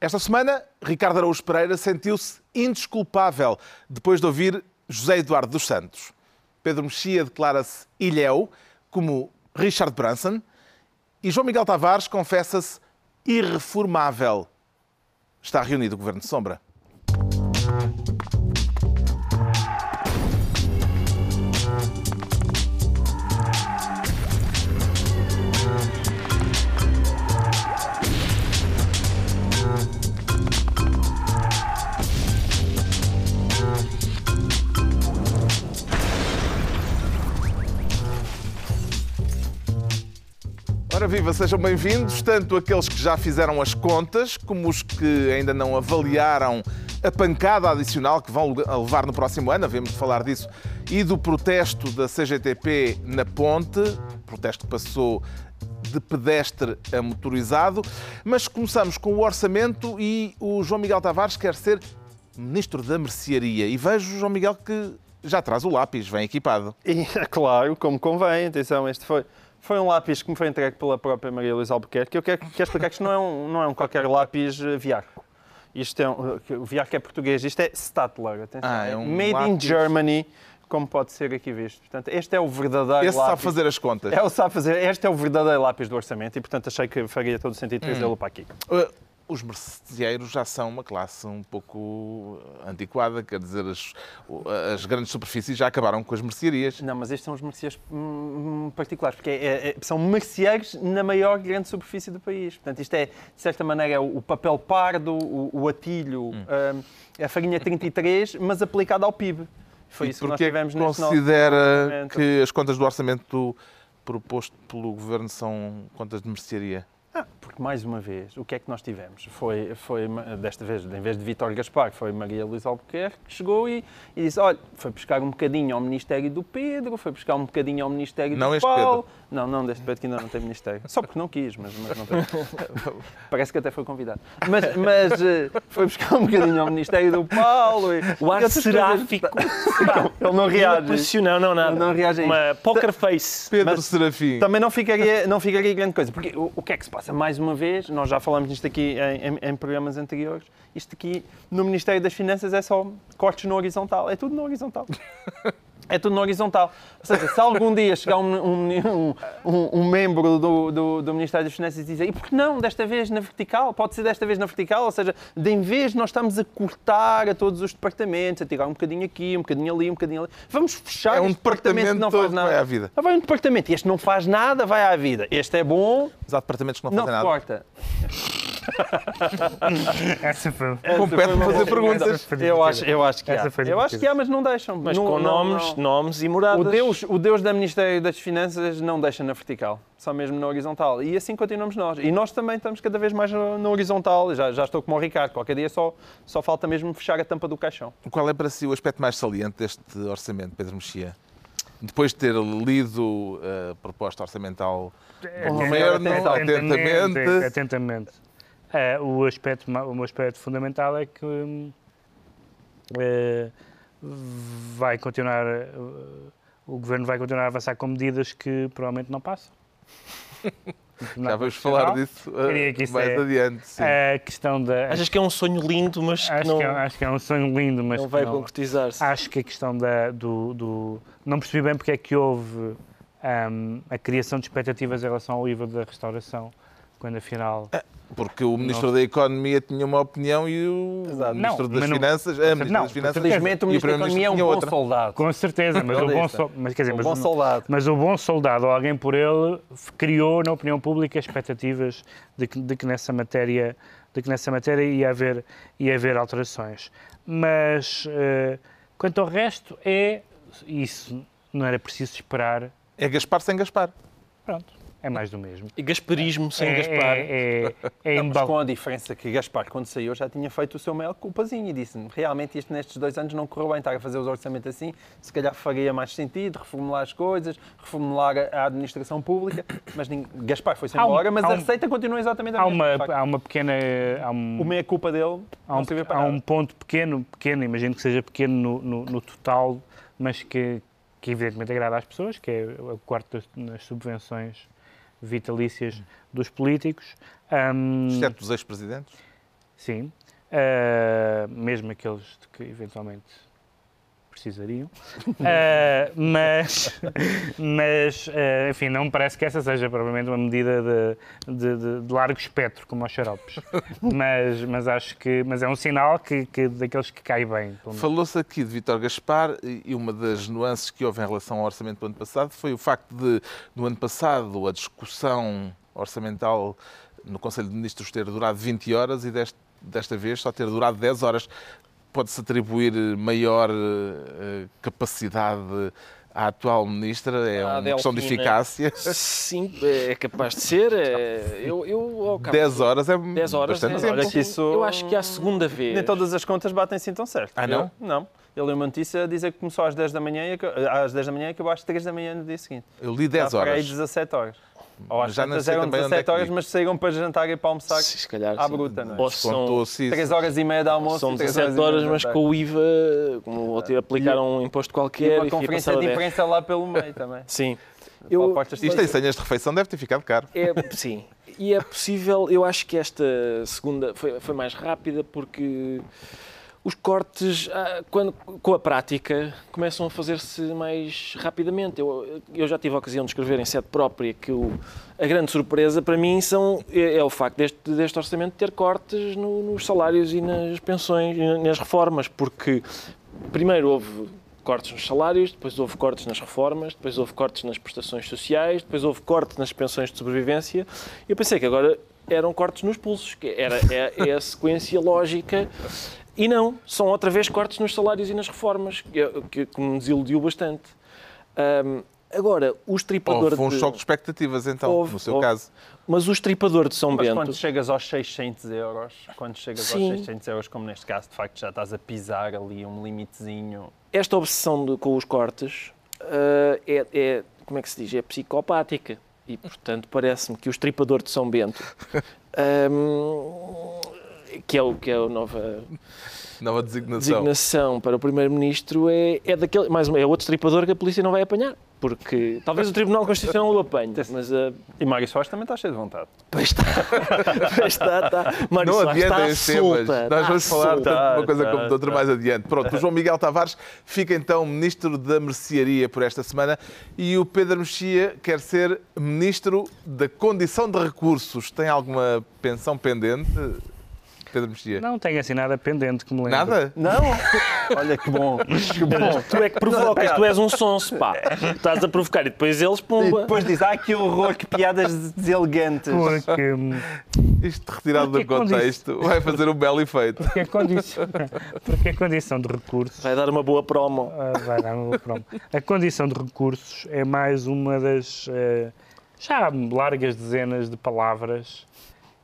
Esta semana, Ricardo Araújo Pereira sentiu-se indesculpável depois de ouvir José Eduardo dos Santos. Pedro Mexia declara-se ilhéu, como Richard Branson, e João Miguel Tavares confessa-se irreformável. Está reunido o Governo de Sombra. Viva, sejam bem-vindos, tanto aqueles que já fizeram as contas, como os que ainda não avaliaram a pancada adicional que vão levar no próximo ano, havemos de falar disso, e do protesto da CGTP na ponte, protesto que passou de pedestre a motorizado. Mas começamos com o orçamento e o João Miguel Tavares quer ser ministro da mercearia. E vejo João Miguel que já traz o lápis, vem equipado. E, claro, como convém, atenção, este foi, foi um lápis que me foi entregue pela própria Maria Luísa Albuquerque. Eu quero, quero explicar que isto não é um, não é um qualquer lápis eh, Viarco. Isto é um, o Viarco é português, isto é Statler, atenção. Ah, é um Made lápis. in Germany, como pode ser aqui visto. Portanto, este é o verdadeiro Esse lápis. sabe fazer as contas. É o sabe fazer. Este é o verdadeiro lápis do orçamento e, portanto, achei que faria todo o sentido Hum. trazê-lo para aqui. Uh, Os merceeiros já são uma classe um pouco antiquada, quer dizer, as, as grandes superfícies já acabaram com as mercearias. Não, mas estes são os merceeiros hum, particulares, porque é- é- são merceeiros na maior grande superfície do país. Portanto, isto é, de certa maneira, é o, papel pardo, o, o atilho, Hum. hum, a farinha 33, mas aplicado ao PIB. Foi e isso que nós tivemos considera que as contas do orçamento proposto pelo governo são contas de mercearia? Ah, porque, mais uma vez, o que é que nós tivemos? Foi, foi desta vez, em vez de Vítor Gaspar, foi Maria Luísa Albuquerque que chegou e, e disse, olha, foi buscar um bocadinho ao Ministério do Pedro, foi buscar um bocadinho ao Ministério Não do este Paulo. Não, não, deste Pedro que ainda não tem Ministério. Só porque não quis, mas, mas não tem. Parece que até foi convidado. Mas, mas eh, foi buscar um bocadinho ao Ministério do Paulo. E, O ar seráfico. coisas. Ele não reage. Impressionante, não, nada. Ele não reage a. Uma poker face. Pedro Mas Serafim. Também não ficaria, não ficaria grande coisa, porque o, o que é que se passa? Mais uma vez, nós já falamos disto aqui em, em- em programas anteriores, isto aqui no Ministério das Finanças é só cortes no horizontal, é tudo no horizontal. É tudo no horizontal. Ou seja, se algum dia chegar um, um- um- um membro do, do- do Ministério das Finanças e dizer e por que não, desta vez na vertical? Pode ser desta vez na vertical, ou seja, de em vez de nós estamos a cortar a todos os departamentos, a tirar um bocadinho aqui, um bocadinho ali, um bocadinho ali, vamos fechar É um este departamento que departamento não faz nada. vai à vida. Ah, vai um departamento. Este não faz nada, vai à vida. Este é bom, Mas há departamentos que não, não fazem nada. corta. Essa foi. Compete-me fazer perguntas. Eu acho, eu acho que há. Eu acho que há, mas não deixam. Mas Não- com não- nomes, não. nomes e moradas. O Deus, o Deus da Ministério das Finanças não deixa na vertical, só mesmo na horizontal. E assim continuamos nós. E nós também estamos cada vez mais na horizontal. Já, já estou como o Ricardo. Qualquer dia só, só falta mesmo fechar a tampa do caixão. Qual é para si o aspecto mais saliente deste orçamento, Pedro Mexia? Depois de ter lido a proposta orçamental do governo atentamente, atentamente. Eh, o, aspecto, o aspecto fundamental é que hum, eh, vai continuar, eh, o governo vai continuar a avançar com medidas que provavelmente não passam. já vamos falar disso uh, que mais é- adiante. sim. A questão da. Achas que é um sonho lindo, mas que acho, não, que é, acho que é um sonho lindo, mas não que vai concretizar-se? Acho que a questão da, do, do- Não percebi bem porque é que houve hum, a criação de expectativas em relação ao IVA da restauração, quando afinal. Porque o Ministro da Economia tinha uma opinião e o Exato. Ministro Não, das não- Finanças, a Ministra não, das Finanças Felizmente o Ministro da Economia é um bom outra. soldado. Com certeza, mas o bom, sol- mas, quer dizer, Um mas, bom soldado. mas o bom soldado ou alguém por ele criou na opinião pública expectativas de que, de que nessa matéria de que nessa matéria ia haver ia haver alterações. Mas eh, quanto ao resto é isso não era preciso esperar. É Gaspar sem Gaspar. Pronto, é mais do mesmo. E gasparismo sem é, Gaspar. É, é, é Não, com a diferença que Gaspar, quando saiu, já tinha feito o seu maior culpazinho e disse realmente isto nestes dois anos não correu bem estar a fazer os orçamentos assim, se calhar faria mais sentido reformular as coisas, reformular a administração pública, mas ninguém... Gaspar foi-se Há um- embora, mas há a um- receita continua exatamente a há mesma. uma, há uma pequena. Há um, O meia-culpa dele há um, há um ponto pequeno, pequeno, imagino que seja pequeno no, no- no total, mas que, que evidentemente agrada às pessoas, que é o quarto das, nas subvenções vitalícias dos políticos. Hum, Exceto dos ex-presidentes. sim. Uh, mesmo aqueles que eventualmente precisariam. Uh, mas, mas uh, enfim, não me parece que essa seja provavelmente uma medida de, de, de, de largo espectro, como aos xaropes. mas, mas acho que mas é um sinal que, que daqueles que cai bem. Falou-se aqui de Vítor Gaspar e uma das nuances que houve em relação ao orçamento do ano passado foi o facto de, no ano passado, a discussão orçamental no Conselho de Ministros ter durado 20 horas e deste, desta vez só ter durado 10 horas pode-se atribuir maior uh, capacidade à atual ministra? É uma questão de eficácia? Sim, é capaz de ser. É, eu, eu, 10 horas é 10 horas bastante é, tempo. Olha que isso... Eu acho que é a segunda vez. Nem todas as contas batem assim tão certo. Ah, não? Eu, não. Ele leu uma notícia a dizer que começou às 10 da manhã e às 10 da manhã e acabou às 3 da manhã no dia seguinte. Eu li 10 Dá horas. Aí 17 horas. Ou às Já não sei eram também onde 17 é que horas, mas saíram para jantar e para almoçar Se calhar, à sim. bruta, não é? Ou são, Contou-se isso. 3 horas e meia de almoço são e três 17 e meia horas, mas com o IVA, como aplicaram um imposto E qualquer uma e conferência de imprensa lá pelo meio também. Sim. Eu, Eu, Isto em senhas de refeição deve ter ficado caro. É, sim. E é possível, eu acho que esta segunda foi, foi mais rápida porque os cortes, ah, quando, com a prática, começam a fazer-se mais rapidamente. Eu, eu já tive a ocasião de escrever em sede própria que o, a grande surpresa para mim são, é, é o facto deste, deste orçamento ter cortes no- nos salários e nas pensões e nas reformas, porque primeiro houve cortes nos salários, depois houve cortes nas reformas, depois houve cortes nas prestações sociais, depois houve cortes nas pensões de sobrevivência. E eu pensei que agora eram cortes nos pulsos, que era é, é a sequência lógica. E não, são outra vez cortes nos salários e nas reformas, que, que, que me desiludiu bastante. Ahm, agora, o estripador Houve um de... choque de expectativas, então, Houve, no seu houve. caso. Mas o estripador de São Mas Bento... quando chegas aos 600 euros, quando chegas Sim. aos 600 euros, como neste caso, de facto, já estás a pisar ali um limitezinho. esta obsessão de- com os cortes ah, é, é, como é que se diz, é psicopática. E, portanto, parece-me que o estripador de São Bento, ahm, que é o que é a nova Nova designação. designação para o primeiro-ministro, é, é daquele, mais uma, é outro estripador que a polícia não vai apanhar. Porque talvez o Tribunal Constitucional o apanhe, mas ah, E Mário Soares também está cheio de vontade. pois está, pois está, está. Mário Não Soares está solta, Nós está vamos falar solta. tanto de uma coisa Tá, como de outra tá. mais adiante. Pronto, o João Miguel Tavares fica então Ministro da Mercearia por esta semana e o Pedro Mexia quer ser Ministro da Condição de Recursos. Tem alguma pensão pendente, Pedro Mexia? Não tenho assim nada pendente que me lembro. Nada? Não? Olha que bom. Que bom. Tu é que provocas, tu és um sonso, pá. Estás a provocar e depois eles, E pumba. depois diz, ah, que horror, que piadas deselegantes. Porque, Isto retirado do Porque quando contexto vai fazer um belo efeito. porque, a condição, porque a condição de recursos Vai dar uma boa promo. Ah, vai dar uma promo. A condição de recursos é mais uma das eh, já largas dezenas de palavras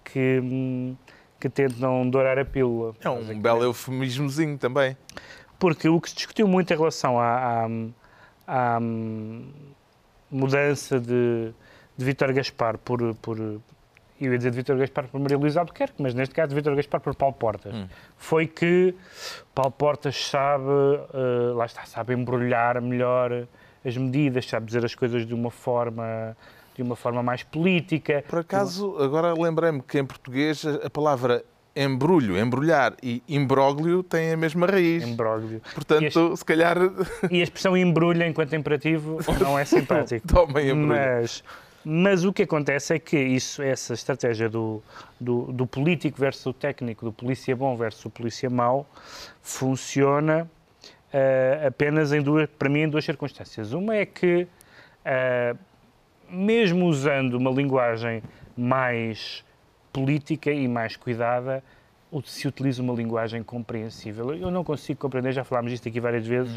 que, hum, que tentam dourar a pílula. É um belo eufemismozinho também. Porque o que se discutiu muito em relação à, à- à, hum, mudança de, de Vítor Gaspar por, por. Eu ia dizer de Vítor Gaspar por Maria Luísa Albuquerque, mas neste caso de Vítor Gaspar por Paulo Portas. Foi que Paulo Portas sabe, eh, lá está, sabe embrulhar melhor as medidas, sabe dizer as coisas de uma forma, de uma forma mais política. Por acaso, agora lembrei-me que em português a palavra embrulho, embrulhar e imbróglio têm a mesma raiz. Embróglio. Portanto, se calhar E a expressão embrulha enquanto imperativo não é simpático. tomem embrulho. Mas, mas o que acontece é que isso, essa estratégia do, do, do político versus o técnico, do polícia bom versus o polícia mau, funciona eh, apenas em duas, para mim, em duas circunstâncias. Uma é que, eh, mesmo usando uma linguagem mais política e mais cuidada, se utiliza uma linguagem compreensível. Eu não consigo compreender, já falámos disto aqui várias vezes,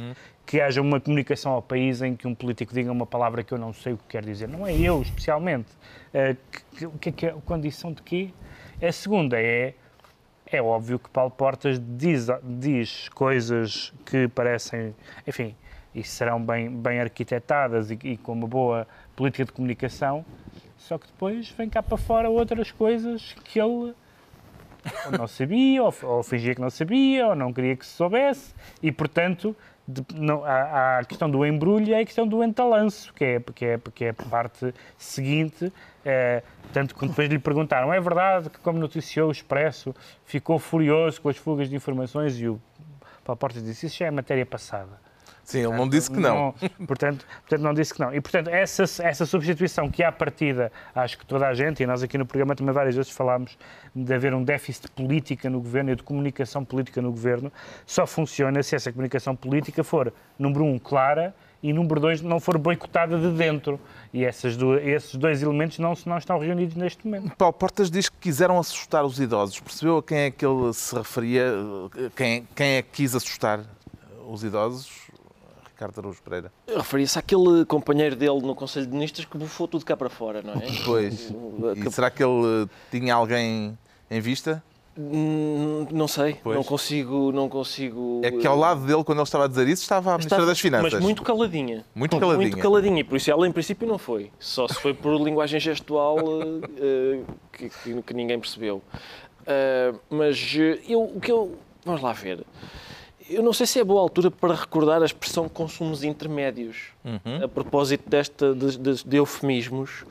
que haja uma comunicação ao país em que um político diga uma palavra que eu não sei o que quer dizer. Não é eu, especialmente. Eh, que- que- O que é que é a condição de quê? A segunda é, é óbvio que Paulo Portas diz, diz coisas que parecem, enfim, e serão bem, bem arquitetadas e, e com uma boa política de comunicação, só que depois vem cá para fora outras coisas que ele ou não sabia, ou, ou fingia que não sabia, ou não queria que se soubesse, e portanto de- não, há, há a questão do embrulho e a questão do entalanço, que é, que é, que é a parte seguinte. eh, tanto que depois lhe perguntaram, é verdade que, como noticiou o Expresso, ficou furioso com as fugas de informações e o Paulo Portas disse, isso já é matéria passada. Sim, ele não disse que não. portanto, portanto, não disse que não. E, portanto, essa, essa substituição que, à partida, acho que toda a gente, e nós aqui no programa também várias vezes falámos de haver um déficit de política no governo e de comunicação política no governo, só funciona se essa comunicação política for, número um, clara e, número dois, não for boicotada de dentro. E essas duas, esses dois elementos não, não estão reunidos neste momento. Paulo Portas diz que quiseram assustar os idosos. Percebeu a quem é que ele se referia? Quem, quem é que quis assustar os idosos? Ricardo Araújo Pereira. Referia-se àquele companheiro dele no Conselho de Ministros que bufou tudo cá para fora, não é? Pois. E será que ele eh, tinha alguém em vista? Hum, Não sei, Pois. não consigo, não consigo. É que ao lado dele, quando ele estava a dizer isso, estava a Ministra Estava- das Finanças. Mas muito caladinha. Muito caladinha. Muito caladinha. E por isso ela, em princípio, não foi. Só se foi por linguagem gestual eh, que, que- que ninguém percebeu. Ah, mas eu, o que eu. Vamos lá ver. Eu não sei se é boa altura para recordar a expressão consumos intermédios. Uhum. A propósito desta, de, de- de eufemismos.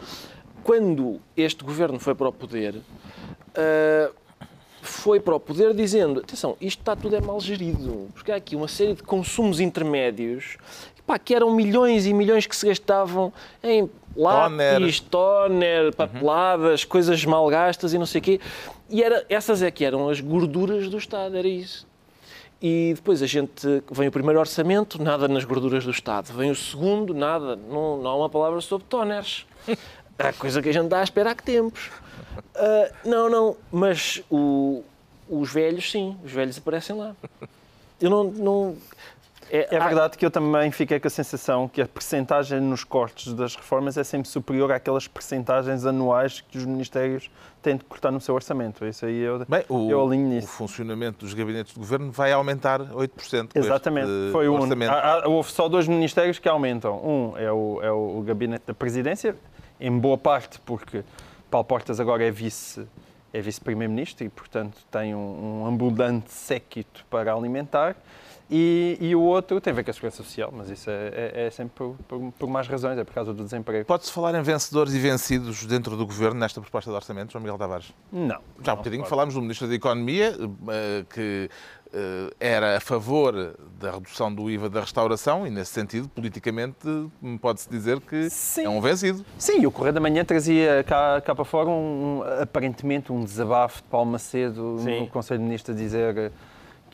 Quando este governo foi para o poder, ah, foi para o poder dizendo: atenção, isto está tudo é mal gerido, porque há aqui uma série de consumos intermédios pá, que eram milhões e milhões que se gastavam em lápis, toner, papeladas, coisas mal gastas e não sei o quê. E era, essas é que eram as gorduras do Estado, era isso. E depois a gente vem o primeiro orçamento, nada nas gorduras do Estado. Vem o segundo, nada, não, não há uma palavra sobre toners. A coisa que a gente está a esperar que tempos. Ah, não, não, mas o- os velhos, sim, os velhos aparecem lá. Eu não. não É há- verdade que eu também fiquei com a sensação que a percentagem nos cortes das reformas é sempre superior àquelas percentagens anuais que os ministérios têm de cortar no seu orçamento. Isso aí eu, Bem, o, eu alinho o nisso. funcionamento dos gabinetes de governo vai aumentar 8%. com este, Exatamente, eh, foi o orçamento. Há- há- Houve só dois ministérios que aumentam. Um é o, é o gabinete da presidência, em boa parte porque Paulo Portas agora é vice é vice-primeiro-ministro e, portanto, tem um, um ambulante séquito para alimentar. E, e o outro tem a ver com a segurança social, mas isso é, é- é sempre por, por, por mais razões, é por causa do desemprego. Pode-se falar em vencedores e vencidos dentro do governo nesta proposta de orçamento, João Miguel Tavares? Não. Já há um bocadinho falámos do Ministro da Economia, eh, que eh, era a favor da redução do IVA da restauração e, nesse sentido, politicamente, pode-se dizer que Sim. é um vencido. Sim, e o Correio da Manhã trazia cá, cá para fora um, aparentemente um desabafo de Paulo Macedo Sim. no Conselho de Ministros a dizer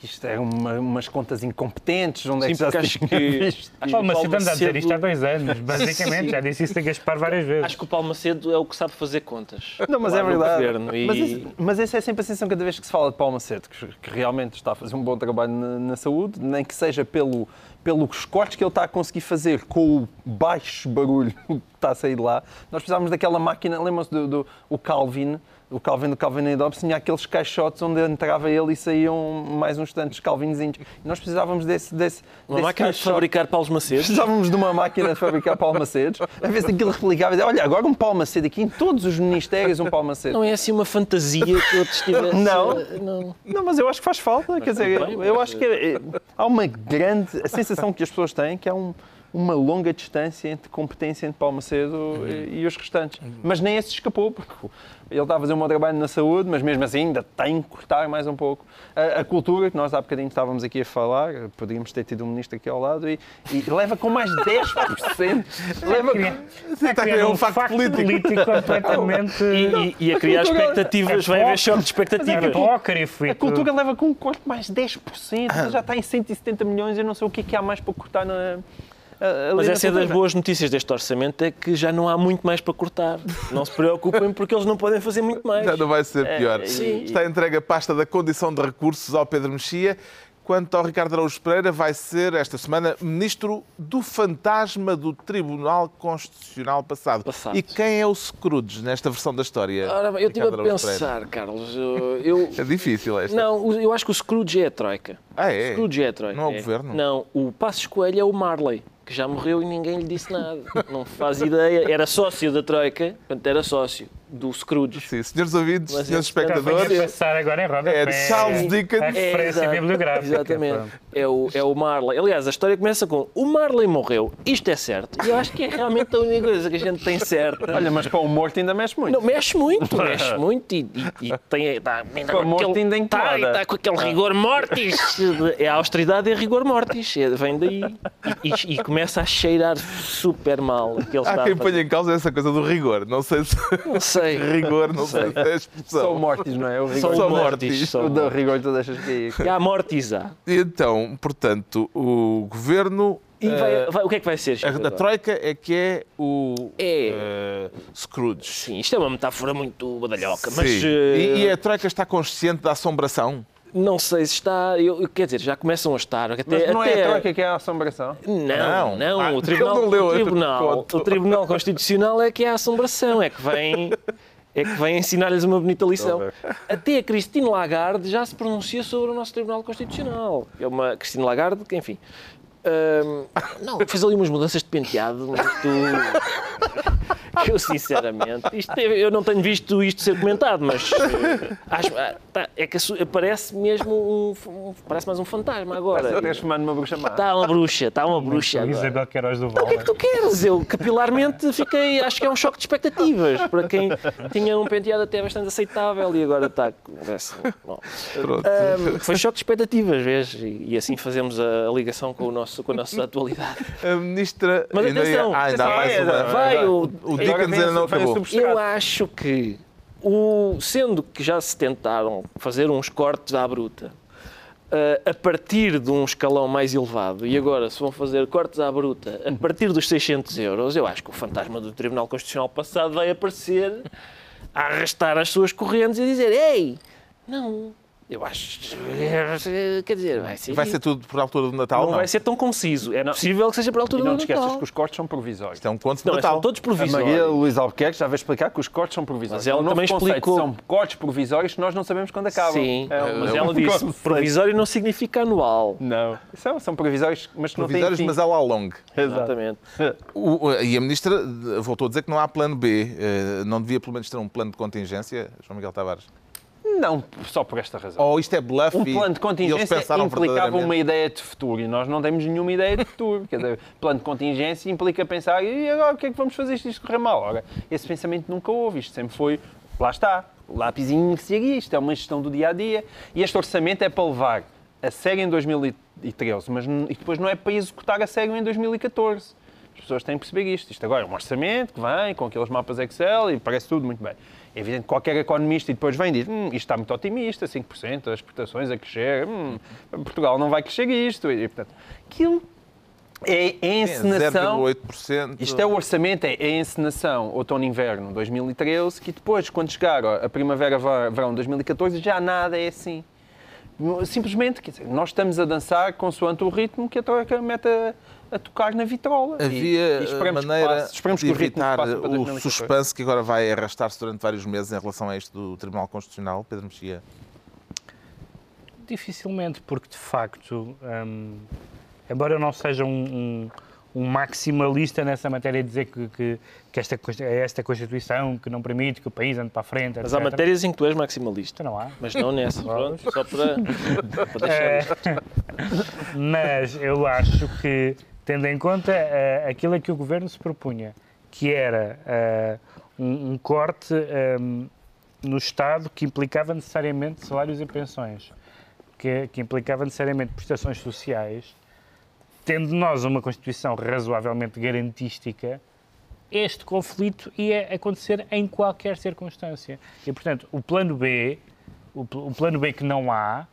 que isto eram uma- umas contas incompetentes, onde é Sim, que porque se acho que- visto. acho Paulo que o Macedo anda a dizer isto há dois anos, basicamente. Já disse isso a Gaspar várias vezes. Acho que o Paulo Macedo é o que sabe fazer contas. Não, mas é verdade. governo. E- Mas, esse, mas essa é sempre a sensação cada vez que se fala de Paulo Macedo, que, que realmente está a fazer um bom trabalho na, na saúde, nem que seja pelo, pelos cortes que ele está a conseguir fazer com o baixo barulho que está a sair de lá. Nós precisávamos daquela máquina, lembram-se do, do o Calvin, o Calvin do Calvin e Dobbs, tinha aqueles caixotes onde entrava ele e saíam mais uns tantos Calvinzinhos. E nós precisávamos desse, desse, Uma desse máquina de caixote. fabricar Paulos Macedo. Precisávamos de uma máquina de fabricar Paulo Macedos, a ver se aquilo replicava e olha, agora um Paulo Macedo aqui, em todos os ministérios um Paulo Macedo. Não é assim uma fantasia que outros tivessem. Não. não. Não, mas eu acho que faz falta. Quer dizer, bem, eu mas- acho que é- é- há uma grande. A sensação que as pessoas têm que há um- uma longa distância entre competência entre Paulo Macedo e, e os restantes. Mas nem esse escapou, porque ele está a fazer um bom trabalho na saúde, mas mesmo assim ainda tem que cortar mais um pouco. A, a cultura, que nós há bocadinho estávamos aqui a falar, poderíamos ter tido um ministro aqui ao lado, e, e leva com mais 10%. leva com... Está a criar um facto político. completamente E, e- e a criar cultura- expectativas, vai haver choque de expectativas. apócrifo. e A cultura leva com um corte mais 10%, já está em 170 milhões, eu não sei o que é que há mais para cortar na. A- Mas essa é das boas notícias deste orçamento, é que já não há muito mais para cortar. Não se preocupem porque eles não podem fazer muito mais. Já não vai ser pior. É, sim. Está entregue a pasta da condição de recursos ao Pedro Mexia. Quanto ao Ricardo Araújo Pereira, vai ser esta semana ministro do fantasma do Tribunal Constitucional passado. Passado. E quem é o Scrooge nesta versão da história? Ora bem, eu estive a Araújo Pereira? pensar, Carlos. eu- É difícil esta. Não, o- eu acho que o Scrooge é a Troika. Ah, é? Scrooge é a Troika. Não é o é. governo? Não, o Passos Coelho é o Marley, que já morreu e ninguém lhe disse nada. Não faz ideia. Era sócio da Troika, portanto era sócio. do Scrooge. Sim, senhores Mas senhores tanto Vamos espectadores, passar agora em roda. é de Charles Dickens. A referência exato, bibliográfica. Exatamente. pronto. É o, é o Marley. Aliás, a história começa com o Marley morreu, isto é certo. E eu acho que é realmente a única coisa que a gente tem certa. Olha, mas para o morto ainda mexe muito. Não, mexe muito, mexe muito e, e, e tem, tá, ainda Com a com morte aquele- ainda tá, e tá com aquele rigor mortis. É a austeridade e rigor mortis. É, vem daí. E, e- e começa a cheirar super mal. Que ele Há está quem ponha em causa essa coisa do rigor. Não sei se Não sei. rigor, não sei se é a Só o mortis, não é? O rigor. Só o mortis. mortis. Só O o mortis. rigor tu deixas cair. E há mortis há. Então, portanto, o governo. E vai- eh, vai- o que é que vai ser, Chico, a, a? Troika é que é o É. eh, Scrooge. Sim, isto é uma metáfora muito badalhoca, mas Sim. eh, E, e a Troika está consciente da assombração? não sei se está. Eu, eu- quer dizer, já começam a estar. Até, Mas não até, é a troca que é a assombração? Não, Não. não. Ah, o Tribunal, não o, tribunal o Tribunal Constitucional é que é a assombração, é que vem. É que vem ensinar-lhes uma bonita lição. Até a Cristina Lagarde já se pronuncia sobre o nosso Tribunal Constitucional. É uma Cristina Lagarde que, enfim. Hum, não, fez ali umas mudanças de penteado muito. eu, sinceramente, isto é- eu não tenho visto isto ser comentado, mas eh, acho, ah, tá, é que parece mesmo um, um- parece mais um fantasma agora. Numa bruxa má. Está uma bruxa, está uma bruxa. agora. Isabel Queiroz do Val. O que é que tu queres? Eu capilarmente fiquei, acho que é um choque de expectativas para quem tinha um penteado até bastante aceitável e agora está. parece- bom. Ahm, foi choque de expectativas, vês? E, e assim fazemos a, a ligação com, o nosso, com a nossa atualidade. A ministra. Mas ainda atenção, ah, ainda há mais uma. vai, o- o Dickens ainda não acabou. Eu acho que, o, sendo que já se tentaram fazer uns cortes à bruta, ah, a partir de um escalão mais elevado, e agora se vão fazer cortes à bruta a partir dos 600 euros, eu acho que o fantasma do Tribunal Constitucional passado vai aparecer a arrastar as suas correntes e dizer: Ei, não, eu acho. Quer dizer, vai ser. Vai ser tudo por altura do Natal? não, vai ser tão conciso. É possível que seja para a E altura não do te esqueças Natal. que os cortes são provisórios. Isto é um conto de Não, Natal. são todos A Maria provisórios. Luís Albuquerque já veio explicar que os cortes são provisórios. Mas ela também explicou- São cortes provisórios que nós não sabemos quando acabam. Sim, É, mas é ela disse: provisório não significa anual. Não. São, são provisórios, mas que não têm Provisórios, fim. mas ela ao longo. Exatamente. O- e a ministra voltou a dizer que não há plano B. Eh, Não devia pelo menos ter um plano de contingência, João Miguel Tavares? Não só por esta razão. Ou isto é bluff Um plano de contingência implicava uma ideia de futuro e nós não temos nenhuma ideia de futuro. Quer dizer, plano de contingência implica pensar e agora o que é que vamos fazer se isto correr mal? Ora, esse pensamento nunca houve. Isto sempre foi, lá está, lápisinho que segue isto, é uma gestão do dia a dia. E este orçamento é para levar a sério em 2013, mas e depois não é para executar a sério em 2014. As pessoas têm que perceber isto. Isto agora é um orçamento que vem com aqueles mapas Excel e parece tudo muito bem. É evidente que qualquer economista e depois vem e diz hum, isto está muito otimista, 5% das exportações a crescer, hum, Portugal não vai crescer isto. E, portanto, aquilo é, é encenação. 0,8%. Isto é o orçamento, é a encenação outono-inverno 2013, que depois, quando chegar a primavera-verão 2014, já nada é assim. Simplesmente, quer dizer, nós estamos a dançar consoante o ritmo que a Troika mete a, a tocar na vitrola. E- Havia e esperamos que maneira passe- esperemos de que o ritmo evitar passe para o 2014. suspense que agora vai arrastar-se durante vários meses em relação a isto do Tribunal Constitucional, Pedro Mexia. Dificilmente, porque de facto, hum, embora eu não seja um, um- um maximalista nessa matéria de dizer que, que, que esta, é esta Constituição que não permite que o país ande para a frente, Mas há etc. matérias em que tu és maximalista. Então não há. Mas não nessa. Pronto, só para, para deixar É, mas eu acho que, tendo em conta eh, aquilo a que o governo se propunha, que era eh, um, um corte ehm, no Estado que implicava necessariamente salários e pensões, que, que implicava necessariamente prestações sociais, tendo nós uma Constituição razoavelmente garantística, este conflito ia acontecer em qualquer circunstância. E, portanto, o plano B, o, pl- o plano B que não há,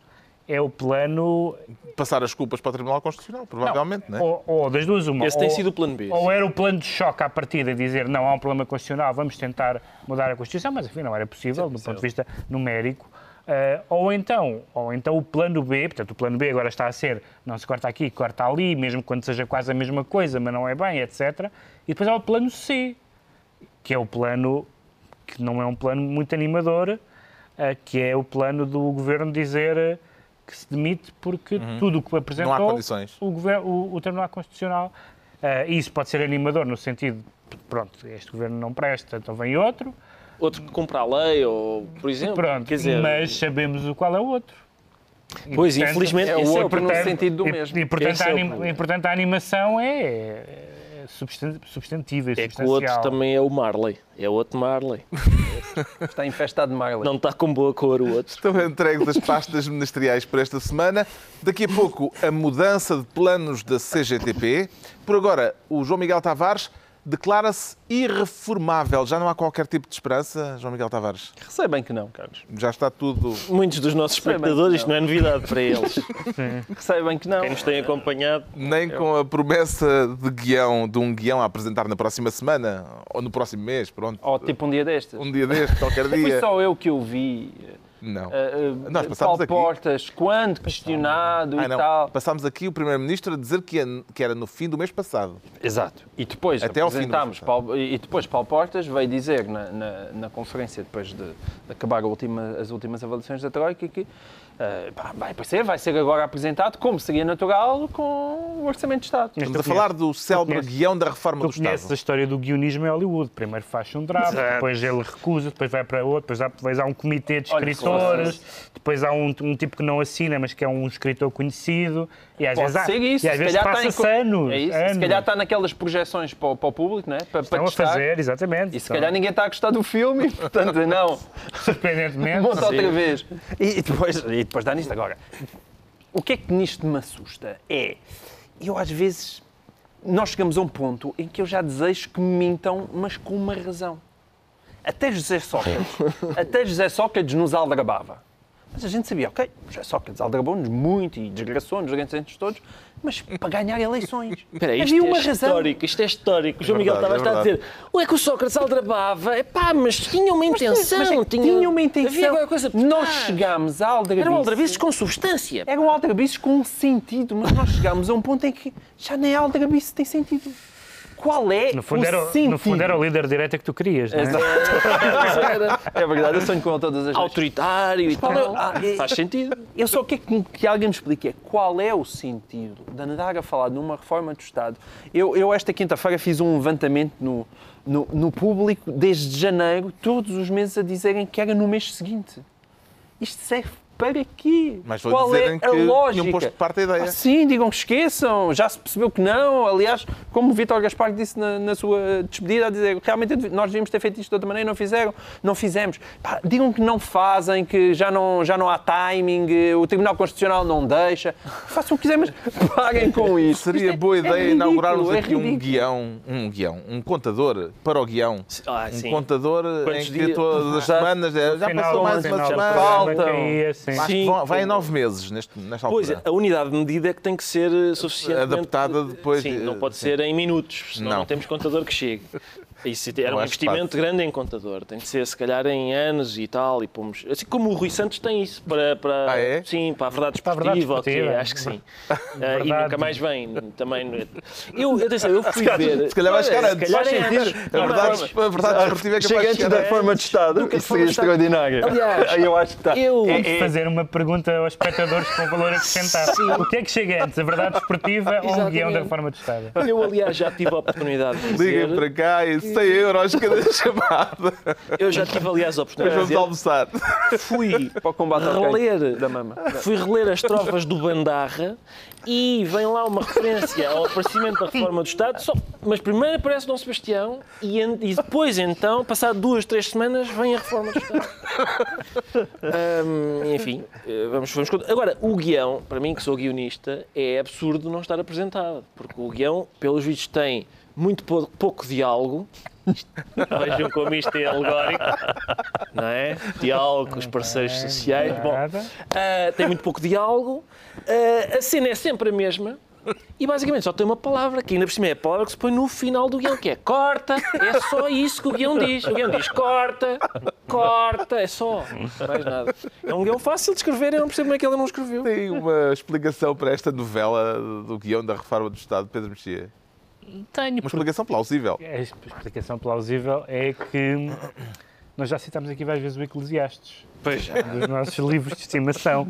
é o plano. Passar as culpas para o Tribunal Constitucional, provavelmente, não, é? Ou, ou das duas, uma. Esse tem ou- sido o plano B. Ou era o plano de choque à partida, dizer não, há um problema constitucional, vamos tentar mudar a Constituição, mas enfim, não era possível, do ponto de vista numérico. Eh, ou, então, ou então o plano B, portanto, o plano B agora está a ser não se corta aqui, corta ali, mesmo quando seja quase a mesma coisa, mas não é bem, etc. E depois há o plano C, que é o plano que não é um plano muito animador, eh, que é o plano do governo dizer eh, que se demite porque tudo o que apresentou Uhum. condições. o, governo, o, o Tribunal Constitucional. eh, isso pode ser animador no sentido, pronto, este governo não presta, então vem outro. Outro que cumpra a lei, ou, por exemplo. Pronto, quer dizer, mas sabemos o qual é o outro. E, Pois, portanto, infelizmente, é o é o outro no portanto, sentido do e- mesmo. E, portanto, a é o anima- e, portanto, a animação é, é substan- substantiva, é é que o outro também é o Marley. É outro Marley. Está infestado de Marley. Não está com boa cor o outro. Estão entregues as pastas ministeriais para esta semana. Daqui a pouco, a mudança de planos da CGTP. Por agora, o João Miguel Tavares declara-se irreformável. Já não há qualquer tipo de esperança, João Miguel Tavares? Sei bem que não, Carlos. Já está tudo. Muitos dos nossos Sei espectadores, não. isto não é novidade para eles. Sei bem que não. Quem nos tem acompanhado. Nem com a promessa de guião, de um guião a apresentar na próxima semana ou no próximo mês, pronto. Ou tipo um dia destes. Um dia deste, qualquer Foi dia. só eu que o vi. Não. Uh, Nós passámos Paulo aqui. Portas, quando questionado Ah, e não. tal. Passámos aqui o Primeiro-Ministro a dizer que, ia- que era no fim do mês passado. Exato. E depois Até ao fim do apresentámos mês Paulo, e depois Paulo Portas veio dizer na, na, na conferência, depois de, de acabar última- as últimas avaliações da Troika, que eh, pá, vai ser, vai ser agora apresentado, como seria natural, com o Orçamento de Estado. Mas Estamos a falar do célebre guião da reforma do Tu conheces a Estado. história do guionismo em Hollywood. Primeiro faz um draft, Exato. depois ele recusa, depois vai para outro, depois há, depois há um comitê de escritores, depois há um, um tipo que não assina, mas que é um escritor conhecido. E às Pode vezes, há, isso, e às se vezes calhar está em anos. É isso, anos. se calhar está naquelas projeções para, o- para o público, né? para, Estão para a testar. fazer, exatamente. E se calhar ninguém está a gostar do filme, portanto, não, Surpreendentemente. monta outra vez. E, e depois, e depois dá nisto agora. O que é que nisto me assusta? É, eu às vezes, nós chegamos a um ponto em que eu já desejo que me mintam, mas com uma razão. Até José Sócrates, até José Sócrates nos aldrabava. Mas a gente sabia, ok, José Sócrates aldrabou-nos muito e desgraçou-nos durante anos todos, mas para ganhar eleições. Espera isto Havia é uma razão. histórico, isto é histórico. O João Miguel verdade, estava é a dizer, o é que o Sócrates aldrabava, é pá, mas tinha uma intenção. Mas é que tinha uma intenção. Havia qualquer coisa por Nós chegámos a aldrabice. Eram aldrabices com substância. Eram aldrabices com sentido, mas nós chegámos a um ponto em que já nem a aldrabice tem sentido. Qual é No fundo, o era, sentido? no fundo era o líder direita que tu querias, não é? É verdade, eu sonho com ele todas as vezes. autoritário e é tal. ah, é- Faz sentido. Eu só quero que, que alguém me explique é qual é o sentido de andar a falar numa reforma do Estado. Eu, eu esta quinta-feira fiz um levantamento no, no, no público desde janeiro, todos os meses a dizerem que era no mês seguinte. Isto serve para quê? Mas vou Qual dizerem é que a lógica? tinham posto de parte a ideia. Ah, sim, digam que esqueçam, já se percebeu que não. Aliás, como o Vítor Gaspar disse na, na sua despedida, a dizer realmente nós devíamos ter feito isto de outra maneira e não fizeram, não fizemos. Pá, digam que não fazem, que já não, já não há timing, o Tribunal Constitucional não deixa. Façam o que quiserem, mas parem com isso. Seria Isto é- boa é ideia ridículo, inaugurarmos é aqui um ridículo. guião, um guião, um contador para o guião. Ah, Um contador Quantos em que dias? todas as semanas é, já passou mais uma semana. caía, sim. Acho que Sim, vão- vai em nove meses neste, nesta Pois, altura. a unidade de medida é que tem que ser eh, suficientemente... Adaptada depois Sim, não pode sim. ser em minutos, senão Não. não, temos contador que chegue. Isso era um é investimento grande em contador. Tem que ser, se calhar, em anos e tal. E pomos... Assim como o Rui Santos tem isso para... para Ah, é? Sim, para a verdade Para a verdade desportiva. ok, desportiva. acho que sim. Ah, e nunca mais vem. Também... Eu, atenção, eu fui ver... Se calhar vai chegar antes. Se calhar Faz é sentido. antes. A verdade, a verdade desportiva é capaz Chega de antes chegar da reforma de Estado, isso reforma seria de extraordinário. Aliás, eu acho que está. eu- É- fazer uma pergunta aos espectadores com valor acrescentado. O que é que chega antes, a verdade desportiva ou um Exatamente. guião da reforma do Estado? Eu, aliás, já tive a oportunidade de Liguem dizer... para cá e 100 euros cada chamada. Eu já tive, aliás, a Depois oportunidade de vamos almoçar. Fui Para o combate reler da mama. Fui reler as trofas do Bandarra e vem lá uma referência ao aparecimento da reforma do Estado, só- mas primeiro aparece Dom Sebastião e, e depois, então, passado duas, três semanas, vem a reforma do Estado. Hum, enfim, eh, vamos, vamos... Agora, o guião, para mim que sou guionista, é absurdo não estar apresentado, porque o guião, pelos vistos, tem muito pou- pouco diálogo. Vejam como isto é alegórico, não é? Diálogo com os parceiros sociais. Bom. Uh, tem muito pouco diálogo, uh, a cena é sempre a mesma e basicamente só tem uma palavra, que ainda por cima é a palavra que se põe no final do guião, que é corta. É só isso que o guião diz. O guião diz corta, corta, é só. Mais nada. É um guião fácil de escrever, eu não percebo como é que ele não escreveu. Tem uma explicação para esta novela do guião da reforma do Estado, Pedro Mexia? Tenho, Uma explicação plausível. A explicação plausível é que nós já citámos aqui várias vezes o Eclesiastes, Pois dos nossos livros de estimação.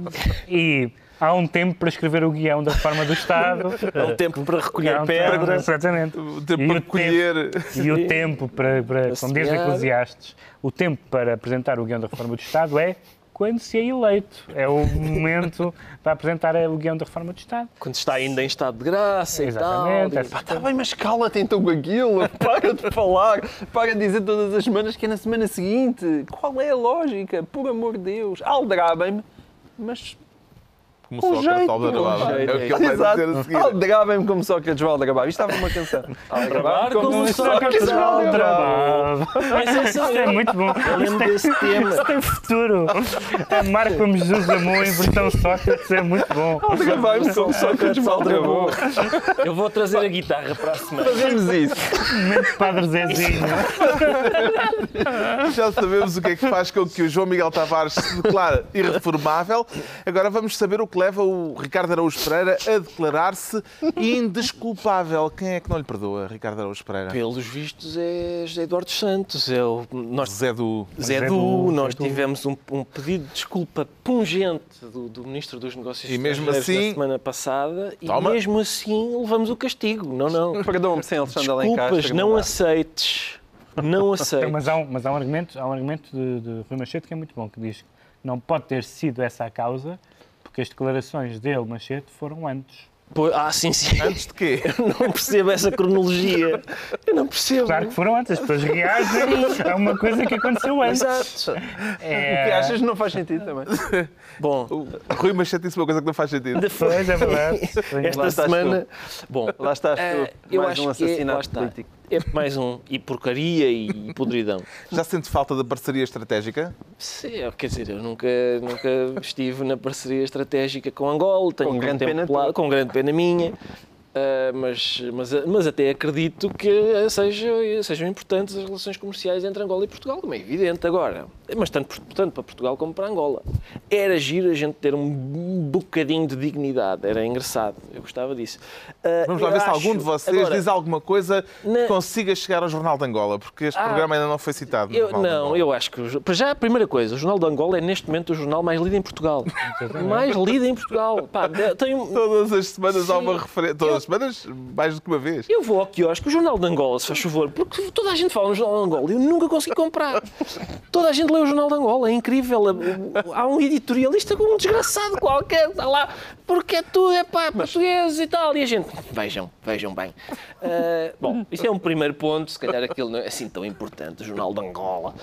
E há um tempo para escrever o guião da reforma do Estado. Há um tempo para Há recolher um tempo, pedra. Exatamente. O tempo E para o colher. E o tempo para, para como diz. Eclesiastes, o tempo para apresentar o guião da reforma do Estado é quando se é eleito. É o momento para apresentar o guião da reforma do Estado. Quando está ainda em estado de graça Exatamente, e tal. essa- Pá, tá bem, mas cala-te então com aquilo. Para de falar. Para de dizer todas as semanas que é na semana seguinte. Qual é a lógica? Por amor de Deus. Aldrabem-me, mas Como Com Sócrates jeito, aldrabava. com É o que ele vai dizer a seguir. Aldrabem-me como Sócrates vai aldrabar. Isto estava uma canção. Aldrabar como Sócrates aldrabava. Mas Isso é muito bom. lembro desse tema. Tem futuro. A marca como Jesus amou em versão Sócrates é muito bom. Aldrabem-me como Sócrates vai aldrabou. Eu vou trazer a guitarra para a semana. Fazemos isso. Momento Padre Zezinho. Já sabemos o que é que faz com que o João Miguel Tavares se declare irreformável. Agora vamos saber o que leva o Ricardo Araújo Pereira a declarar-se indesculpável. Quem é que não lhe perdoa, Ricardo Araújo Pereira? Pelos vistos é José Eduardo Santos. É o, nós, Zé do... Zé Zé Du, Du, nós Zé tivemos um, um pedido de desculpa pungente do, do Ministro dos Negócios E mesmo Estrangeiros assim- na semana passada Toma. e mesmo assim levamos o castigo. Não, não. Perdão-me sem Alexandre Alencar. Desculpas, não aceites. Não aceites. Mas há um, mas há um argumento, há um argumento de, de Rui Machete que é muito bom, que diz que não pode ter sido essa a causa, porque as declarações dele, Machete, foram antes. Ah, sim, sim. Antes de quê? Eu não percebo essa cronologia. Eu não percebo. Claro que foram antes, as pessoas reagem a uma coisa que aconteceu antes. Exato. O que É, achas não faz sentido também. Bom, O Rui Machete disse uma coisa que não faz sentido. depois, Pois, é verdade. Esta semana. Bom, Lá estás tu. eu mais acho um que é, assassinato político. É mais um. E porcaria e podridão. Já sente falta da parceria estratégica? Sim, quer dizer, eu nunca, nunca estive na parceria estratégica com Angola, tenho Com grande pena com grande pena minha, ah, mas, mas, mas até acredito que seja, sejam importantes as relações comerciais entre Angola e Portugal, como é evidente agora. Mas tanto, tanto para Portugal como para Angola. Era giro a gente ter um bocadinho de dignidade, era engraçado, eu gostava disso. Ah, Vamos lá ver se acho- algum de vocês agora, diz alguma coisa que Na- consiga chegar ao Jornal de Angola, porque este Ah, programa ainda não foi citado. Eu, não, eu acho que. Para já, a primeira coisa, o Jornal de Angola é neste momento o jornal mais lido em Portugal. mais lido em Portugal. Pá, tem Todas as semanas há Sim. uma referência. Semanas, mais do que uma vez. Eu vou ao quiosque, o Jornal de Angola, se faz favor, porque toda a gente fala no Jornal de Angola e eu nunca consegui comprar. Toda a gente lê o Jornal de Angola, é incrível. Há um editorialista com um desgraçado qualquer, está lá, porque é tu, é pá, português e tal. E a gente, vejam, vejam bem. Ah, bom, isso é um primeiro ponto, se calhar aquilo não é assim tão importante, o Jornal de Angola.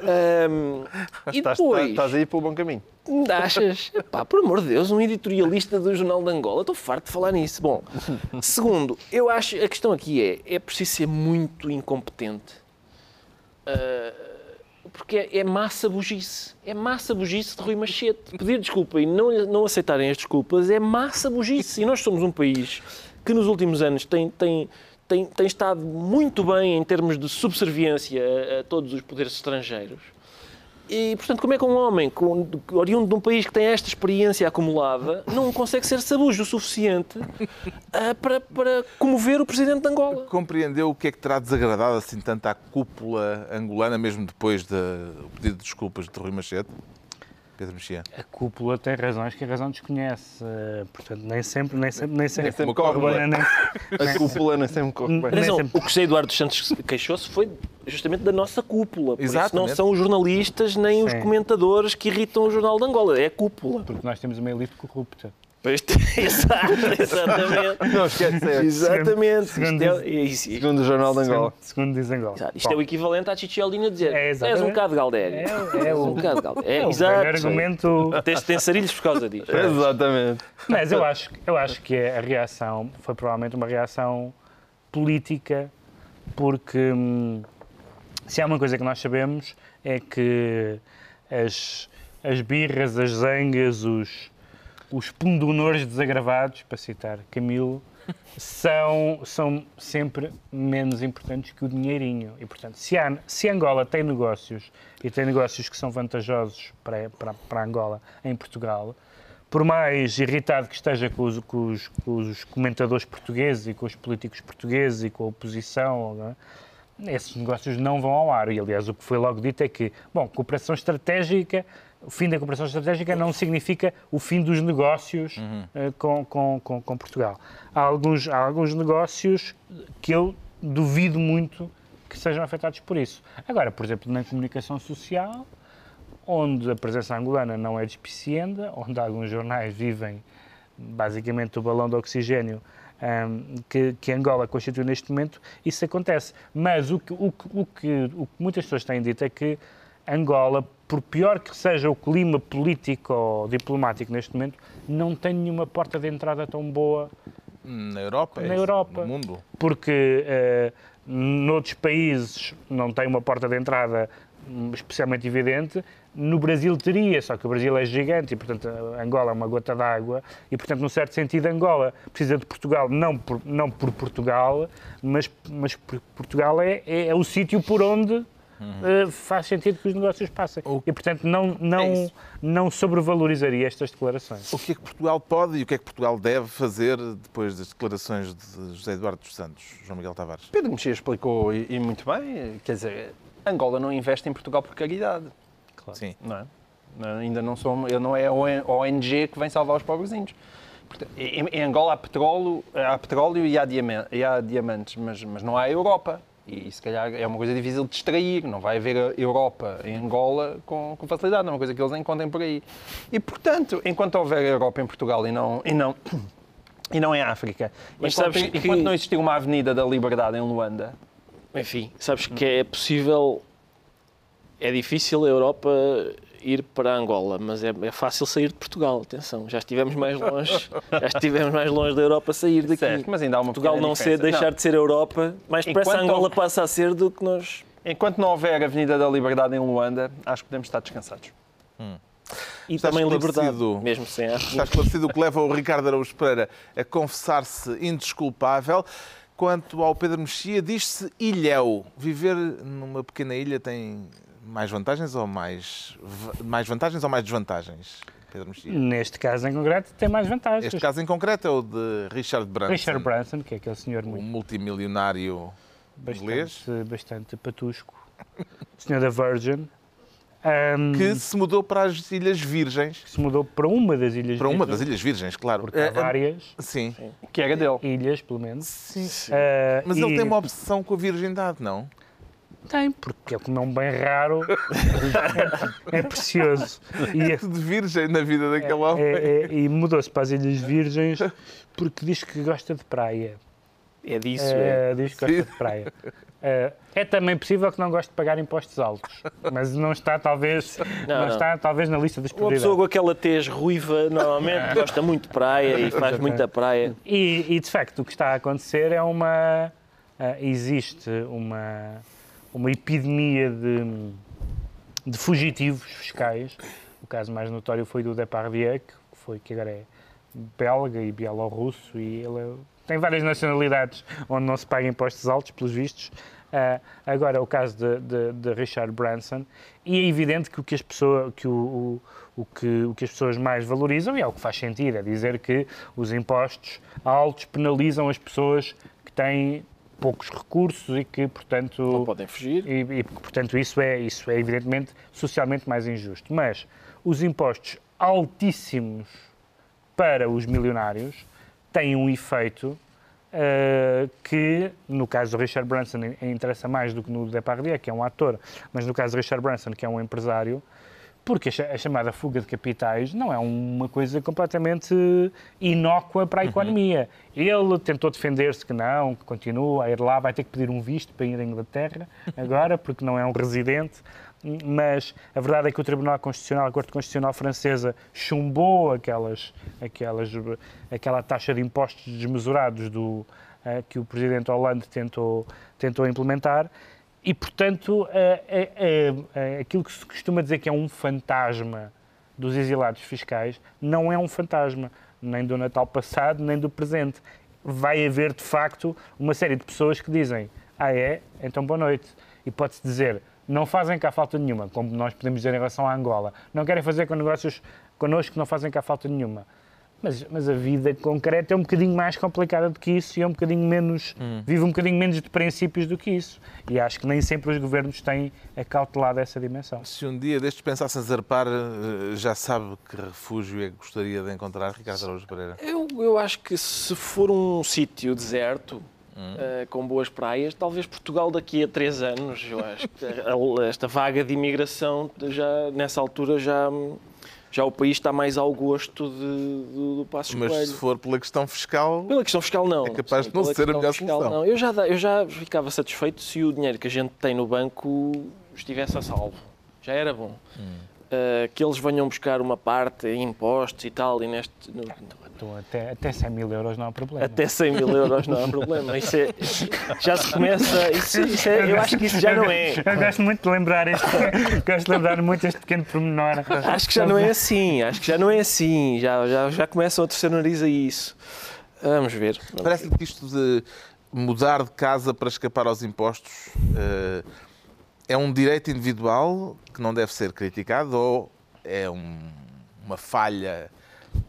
Ahm, e Estás, depois. estás aí para o bom caminho. Achas? Pá, por amor de Deus, um editorialista do Jornal de Angola. Estou farto de falar nisso. Bom, segundo, eu acho a questão aqui é: é preciso ser muito incompetente. Ah, porque é, é massa bugice. É massa bugice de Rui Machete. Pedir desculpa e não, não aceitarem as desculpas é massa bugice. E nós somos um país que nos últimos anos tem, tem, tem, tem estado muito bem em termos de subserviência a, a todos os poderes estrangeiros. E, portanto, como é que um homem com, oriundo de um país que tem esta experiência acumulada não consegue ser sabujo o suficiente ah, para, para comover o presidente de Angola? Compreendeu o que é que terá desagradado assim tanto à cúpula angolana, mesmo depois do pedido de desculpas de Rui Machete? Pedro Mexia. A cúpula tem razões que a razão desconhece. eh, Portanto, nem sempre, nem sempre, nem sempre, sempre corre bem. nem- A cúpula não sempre corre bem. Nem sempre. o que José Eduardo dos Santos queixou-se foi justamente da nossa cúpula. Por isso não são os jornalistas nem os Sim. comentadores que irritam o Jornal de Angola, é a cúpula. Porque nós temos uma elite corrupta. Pois, Exato, exatamente. Não esquece, é. Exatamente. segundo Isto é, é isso. Segundo o Jornal de Angola. Segundo, segundo diz Angola. Exato. Isto é o equivalente à Chichiolina dizer É, és um bocado galdério. É, És é um bocado galdério. É, é o exato. argumento. Tens, tens sarilhos por causa disto. Exatamente. Mas eu acho, eu acho que a reação foi provavelmente uma reação política, porque hum, se há uma coisa que nós sabemos é que as, as birras, as zangas, os, os pundonores desagravados, para citar Camilo, são, são sempre menos importantes que o dinheirinho. E, portanto, se, há, se Angola tem negócios, e tem negócios que são vantajosos para, para, para Angola em Portugal, por mais irritado que esteja com os, com os- com os comentadores portugueses e com os políticos portugueses e com a oposição, é? Esses negócios não vão ao ar. E, aliás, o que foi logo dito é que, bom, cooperação estratégica, o fim da cooperação estratégica não significa o fim dos negócios uh, com, com, com, com, Portugal. Há alguns, há alguns negócios que eu duvido muito que sejam afetados por isso. Agora, por exemplo, na comunicação social, onde a presença angolana não é despicienda, onde alguns jornais vivem basicamente o balão de oxigênio um, que, que, Angola constitui neste momento, isso acontece. Mas o que, o, o, que, o que muitas pessoas têm dito é que Angola, por pior que seja o clima político ou diplomático neste momento, não tem nenhuma porta de entrada tão boa na Europa, na é Europa. no mundo. Porque uh, noutros países não tem uma porta de entrada especialmente evidente, no Brasil teria, só que o Brasil é gigante e, portanto, Angola é uma gota d'água e, portanto, num certo sentido, Angola precisa de Portugal, não por, não por Portugal, mas, mas Portugal é, é, é o sítio por onde Uhum. Uh, faz sentido que os negócios passem. O... E, portanto, não, não, é não sobrevalorizaria estas declarações. O que é que Portugal pode e o que é que Portugal deve fazer depois das declarações de José Eduardo dos Santos, João Miguel Tavares? Pedro Mexia explicou e, e muito bem, quer dizer, Angola não investe em Portugal por caridade. Claro. Sim. Não é? Ainda não sou, eu não é a ONG que vem salvar os pobrezinhos. Em, Angola há petróleo, há petróleo e há, e há diamantes, mas, mas não há Europa. E se calhar é uma coisa difícil de distrair, não vai haver a Europa em Angola com, com facilidade, não é uma coisa que eles encontrem por aí. E portanto, enquanto houver Europa em Portugal e não, e não, e não em África, Mas enquanto, sabes que... enquanto não existir uma Avenida da Liberdade em Luanda, enfim, sabes que é possível, é difícil a Europa ir para Angola, mas é, é, fácil sair de Portugal. Atenção, já estivemos mais longe, já estivemos mais longe da Europa a sair daqui. Certo, mas ainda há uma Portugal não ser, deixar não. de ser Europa, mais depressa a Angola passa a ser do que nós. Enquanto não houver a Avenida da Liberdade em Luanda, acho que podemos estar descansados. Hum. E está também liberdade, mesmo sem a... Está esclarecido o que leva o Ricardo Araújo Pereira a confessar-se indesculpável. Quanto ao Pedro Mexia, diz-se ilhéu. Viver numa pequena ilha tem mais vantagens ou mais, mais vantagens ou mais desvantagens? Neste caso em concreto tem mais vantagens. Este caso em concreto é o de Richard Branson. Richard Branson, que é aquele senhor muito... Um multimilionário bastante, inglês. Bastante patusco. senhor da Virgin. Um, que se mudou para as Ilhas Virgens. Se mudou para uma das Ilhas Para Virgens. uma das Ilhas Virgens, claro. Porque há uh, várias. Sim. sim. Que era dele. Ilhas, pelo menos. Sim. sim. Uh, Mas e... ele tem uma obsessão com a virgindade, não? Tem, porque é como é um bem raro, é, é, precioso. E é tudo virgem na vida daquele é, homem. É, é, e mudou-se para as Ilhas Virgens porque diz que gosta de praia. É disso, é. Diz que gosta de praia. Uh, é também possível que não goste de pagar impostos altos, mas não está talvez, não, não, não. está talvez na lista das prioridades. Uma pessoa com aquela tez ruiva normalmente gosta muito de praia e faz muita praia. E, e, de facto o que está a acontecer é uma uh, existe uma uma epidemia de, de fugitivos fiscais. O caso mais notório foi do Depardieu, que foi que agora é belga e bielorrusso e ele tem várias nacionalidades onde não se paga impostos altos, pelos vistos. Uh, agora é o caso de, de, de, Richard Branson. E é evidente que o que as pessoas que o, o, o, que, o que as pessoas mais valorizam e é o que faz sentido é dizer que os impostos altos penalizam as pessoas que têm poucos recursos e que portanto não podem fugir. e, e portanto isso é isso é evidentemente socialmente mais injusto. Mas os impostos altíssimos para os milionários tem um efeito uh, que, no caso do Richard Branson, interessa mais do que no Depardieu, que é um ator, mas no caso do Richard Branson, que é um empresário, porque a chamada fuga de capitais não é uma coisa completamente inócua para a uhum. economia. Uhum. Ele tentou defender-se que não, que continua a ir lá, vai ter que pedir um visto para ir à Inglaterra agora, porque não é um residente mas a verdade é que o Tribunal Constitucional, a Corte Constitucional Francesa, chumbou aquelas, aquelas, aquela taxa de impostos desmesurados do, uh, que o Presidente Hollande tentou, tentou implementar e, portanto, uh, uh, aquilo que se costuma dizer que é um fantasma dos exilados fiscais não é um fantasma, nem do Natal passado, nem do presente. Vai haver, de facto, uma série de pessoas que dizem ah é? Então boa noite. E pode-se dizer não fazem cá falta nenhuma, como nós podemos dizer em relação à Angola. Não querem fazer com negócios connosco, não fazem cá falta nenhuma. Mas, mas a vida concreta é um bocadinho mais complicada do que isso e é um bocadinho menos. vive um bocadinho menos de princípios do que isso. E acho que nem sempre os governos têm acautelado essa dimensão. Se um dia destes pensassem zarpar, eh, já sabe que refúgio é que gostaria de encontrar, Ricardo Araújo Pereira? Eu, eu acho que se for um sítio deserto, eh, com boas praias, talvez Portugal daqui a três anos, eu acho que esta vaga de imigração, já, nessa altura, já, já o país está mais ao gosto de- do, do Passos Mas Coelho. se for pela questão fiscal, Pela questão fiscal, não. É capaz de não ser a melhor fiscal, solução. não. Eu, já, eu já ficava satisfeito se o dinheiro que a gente tem no banco estivesse a salvo. Já era bom. Uh, que eles venham buscar uma parte em impostos e tal, e neste. no- Então, até, até 100 mil euros não há problema. até 100 mil euros não há problema. Isso é- já se começa. Isso, isso é- eu acho que isso já não é. Eu gosto muito de lembrar este, gosto de lembrar muito este pequeno pormenor. Acho que já não é assim. Acho que já não é assim. Já, já, já começam a terceiro nariz a isso. Vamos ver. parece-lhe que isto de mudar de casa para escapar aos impostos eh, é um direito individual que não deve ser criticado ou é um- uma falha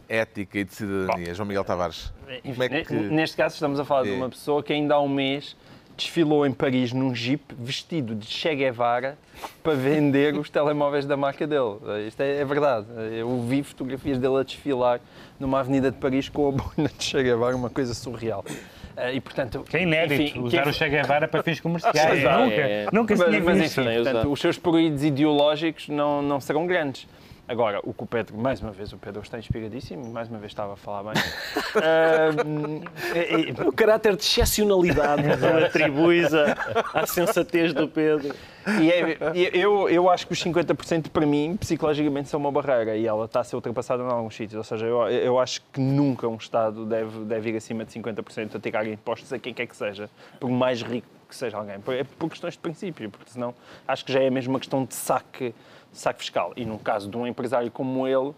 ética e de cidadania? João Miguel Tavares. É que- Ne- Neste caso, estamos a falar de É. uma pessoa que ainda há um mês desfilou em Paris num jeep vestido de Che Guevara para vender os telemóveis da marca dele. Isto é, é verdade. Eu vi fotografias dele a desfilar numa avenida de Paris com a boina de Che Guevara, uma coisa surreal. Eh, E, portanto, Que é inédito, enfim, usar que- o Che Guevara para fins comerciais. Nunca, é. nunca se mas, tinha mas visto. enfim, portanto, os seus períodos ideológicos não, não serão grandes. Agora, o que o Pedro, mais uma vez, o Pedro está inspiradíssimo, mais uma vez estava a falar bem. E- O caráter de excepcionalidade atribuis à, à sensatez do Pedro. E é- eu, eu acho que os 50% para mim, psicologicamente, são uma barreira e ela está a ser ultrapassada em alguns sítios. Ou seja, eu, eu acho que nunca um Estado deve, deve ir acima de 50% a tirar impostos a quem quer que seja, por mais rico que seja alguém. É por questões de princípio, porque senão acho que já é mesmo uma questão de saque, saque fiscal. E no caso de um empresário como ele,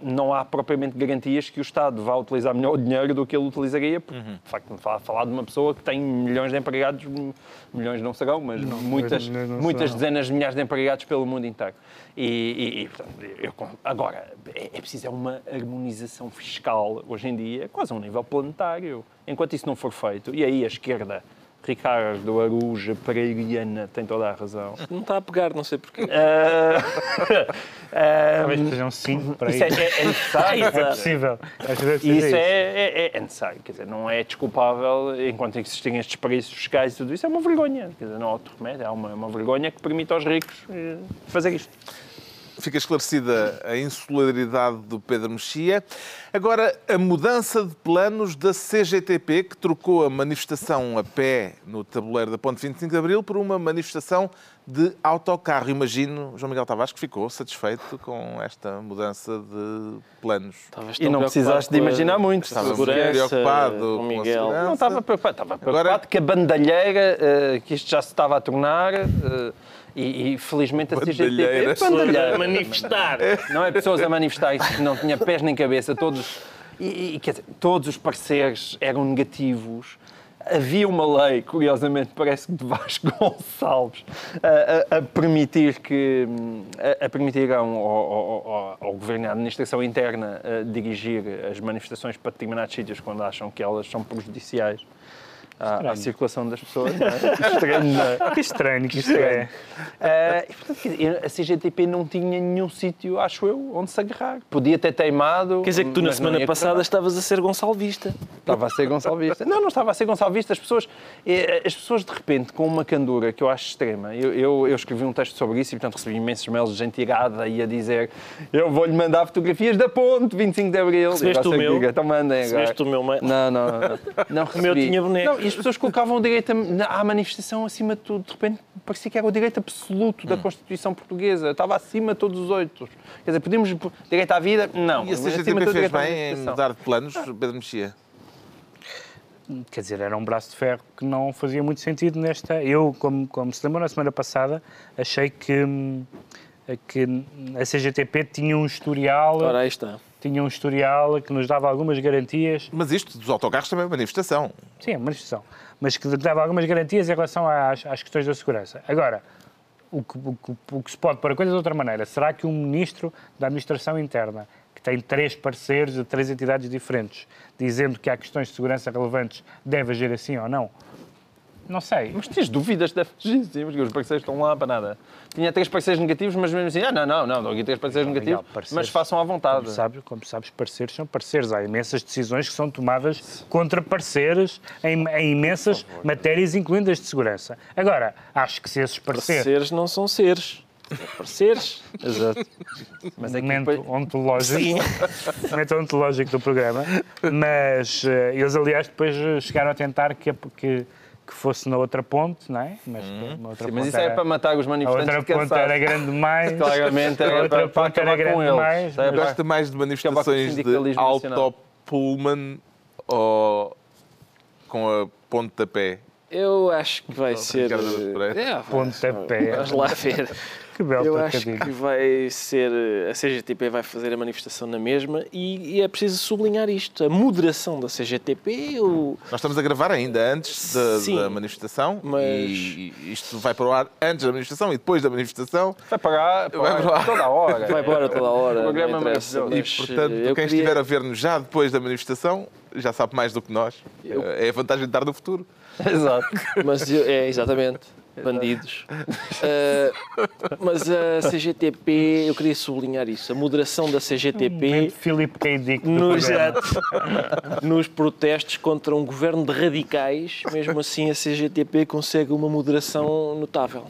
não há propriamente garantias que o Estado vá utilizar melhor o dinheiro do que ele utilizaria, porque, de facto, falar de uma pessoa que tem milhões de empregados, milhões não serão, mas muitas, não muitas serão. dezenas de milhares de empregados pelo mundo inteiro. E, e- e, portanto, eu- agora, é, é preciso é uma harmonização fiscal, hoje em dia, quase a um nível planetário. Enquanto isso não for feito, e aí a esquerda, Ricardo Aruja, Pereiriana, tem toda a razão. Não está a pegar, não sei porquê. Ah, ah, Talvez sejam 5 para isso é, isso. é- é necessário. É possível. Ser E isso isso. é, é- é necessário, quer dizer, não é desculpável enquanto existirem estes paraísos fiscais e tudo isso, é uma vergonha. Quer dizer, não há outro remédio, é uma, uma vergonha que permite aos ricos eh, fazer isto. Fica esclarecida a insularidade do Pedro Mexia. Agora, a mudança de planos da CGTP, que trocou a manifestação a pé no tabuleiro da Ponte 25 de Abril por uma manifestação de autocarro. Imagino, João Miguel Tavares, que ficou satisfeito com esta mudança de planos. E não precisaste de com imaginar muito. Estava preocupado com com a Miguel. segurança. Não estava preocupado, estava preocupado Agora- que a bandalheira, eh, que isto já se estava a tornar, eh, e, e felizmente a Bandalheira. CGTP... Bandalheira. a manifestar. Não é pessoas a manifestar isso que não tinha pés nem cabeça, todos, e, e, quer dizer, todos os pareceres eram negativos. Havia uma lei, curiosamente, parece que de Vasco Gonçalves, a, a- a permitir que a, a permitir ao, ao- ao- ao Governo e à Administração Interna a dirigir as manifestações para determinados sítios quando acham que elas são prejudiciais à, à circulação das pessoas. Não é? Estranho, não é? Que estranho que isto é. Ah, e, portanto, a CGTP não tinha nenhum sítio, acho eu, onde se agarrar. Podia ter teimado. Quer dizer que tu na não semana passada estavas a ser Gonçalvista. Estava a ser Gonçalvista. Não, não estava a ser Gonçalvista. As pessoas, eh, as pessoas de repente, com uma candura que eu acho extrema. Eu, eu, eu escrevi um texto sobre isso e, portanto, recebi imensos mails de gente irada e a dizer eu vou-lhe mandar fotografias da ponte 25 de Abril. Recebeste o meu? que- Então mandem agora. Recebeste o meu mail? Não, não, não. não recebi. meu tinha boneco. Não, as pessoas colocavam o direito à manifestação acima de tudo. De repente, parecia que era o direito absoluto Hum. da Constituição Portuguesa. Estava acima de todos os outros. Quer dizer, podíamos... Direito à vida? Não. E a CGTP fez bem em mudar de planos, Pedro Mexia? Quer dizer, era um braço de ferro que não fazia muito sentido nesta. Eu, como, como se lembrou na semana passada, achei que, hum, que a CGTP tinha um historial, Ora, aí está. Tinha um historial que nos dava algumas garantias. Mas isto dos autocarros também é manifestação. Sim, é uma manifestação. Mas que dava algumas garantias em relação às, às questões da segurança. Agora, o que, o, que, o que se pode pôr a coisa de outra maneira, será que um ministro da Administração Interna, que tem três parceiros de três entidades diferentes, dizendo que há questões de segurança relevantes, deve agir assim ou não? Não sei. Mas tinhas dúvidas da sim, porque os parceiros estão lá para nada. Tinha três parceiros negativos, mas mesmo assim, ah, não, não, não, não aqui três parceiros negativos, parceiros- mas façam à vontade. Como sabes, como sabes, parceiros são parceiros. Há imensas decisões que são tomadas contra parceiros em, em imensas matérias, incluindo as de segurança. Agora, acho que se esses parceiros. Parceiros não são seres. Parceiros. Exato. Mas é que momento depois- ontológico, momento ontológico do programa, mas eh, eles, aliás, depois chegaram a tentar que, que, que fosse na outra ponte, não é? Mas, uma outra Sim, mas isso é era- para matar os A manifestantes outra de ponte era grande demais. Claramente a era outra para, ponte era grande demais. Mas- Gosta mais de manifestações de nacional. autopullman ou com a pontapé? Eu acho que vai ser. É, Pontapé. Vamos lá ver. Que belo Eu acho que vai ser. A CGTP vai fazer a manifestação na mesma e, e é preciso sublinhar isto. A moderação da CGTP, o, Nós estamos a gravar ainda antes da, Sim, da manifestação mas- e isto vai para o ar antes da manifestação e depois da manifestação. Vai pagar, Vai para lá. toda a hora. vai embora toda a hora. O programa é. E, portanto, quem eu queria- estiver a ver-nos já depois da manifestação já sabe mais do que nós. É a vantagem de estar no futuro. Exato. Mas eu- é, exatamente. Bandidos. Eh, mas a CGTP, eu queria sublinhar isso. A moderação da CGTP Momento Philip K. Dick do nos, programa. nos protestos contra um governo de radicais, mesmo assim a CGTP consegue uma moderação notável.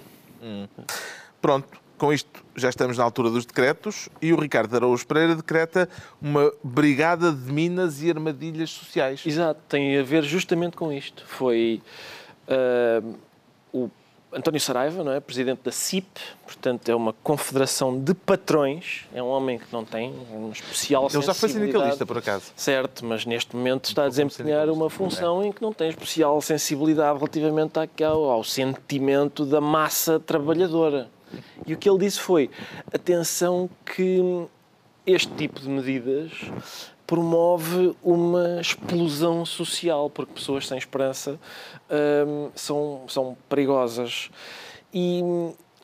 Pronto, com isto já estamos na altura dos decretos e o Ricardo Araújo Pereira decreta uma brigada de minas e armadilhas sociais. Exato, tem a ver justamente com isto. Foi ah, o António Saraiva, não é? presidente da CIP, portanto é uma confederação de patrões, é um homem que não tem um especial Ele já foi sindicalista, por acaso. Certo, mas neste momento está a desempenhar uma função em que não tem especial sensibilidade relativamente àquele, ao sentimento da massa trabalhadora. E o que ele disse foi: atenção, que este tipo de medidas promove uma explosão social, porque pessoas sem esperança hum, são, são perigosas. E